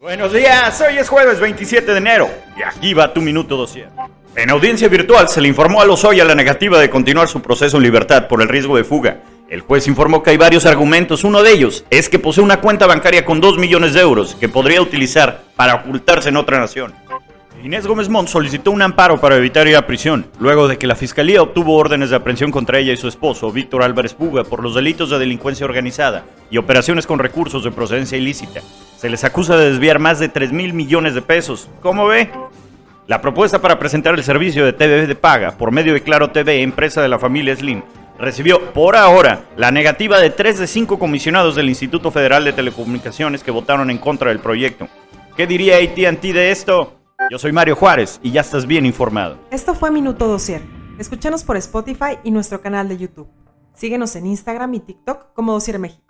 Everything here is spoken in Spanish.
Buenos días, hoy es jueves 27 de enero y aquí va tu minuto dossier. En audiencia virtual se le informó a Lozoya la negativa de continuar su proceso en libertad por el riesgo de fuga. El juez informó que hay varios argumentos, uno de ellos es que posee una cuenta bancaria con 2 millones de euros que podría utilizar para ocultarse en otra nación. Inés Gómez Mont solicitó un amparo para evitar ir a prisión, luego de que la fiscalía obtuvo órdenes de aprehensión contra ella y su esposo, Víctor Álvarez Puga, por los delitos de delincuencia organizada y operaciones con recursos de procedencia ilícita. Se les acusa de desviar más de 3 mil millones de pesos. ¿Cómo ve? La propuesta para presentar el servicio de TV de paga por medio de Claro TV, empresa de la familia Slim, recibió por ahora la negativa de 3 de 5 comisionados del Instituto Federal de Telecomunicaciones que votaron en contra del proyecto. ¿Qué diría ATT de esto? Yo soy Mario Juárez y ya estás bien informado. Esto fue Minuto Dosier. Escúchanos por Spotify y nuestro canal de YouTube. Síguenos en Instagram y TikTok como Dosier México.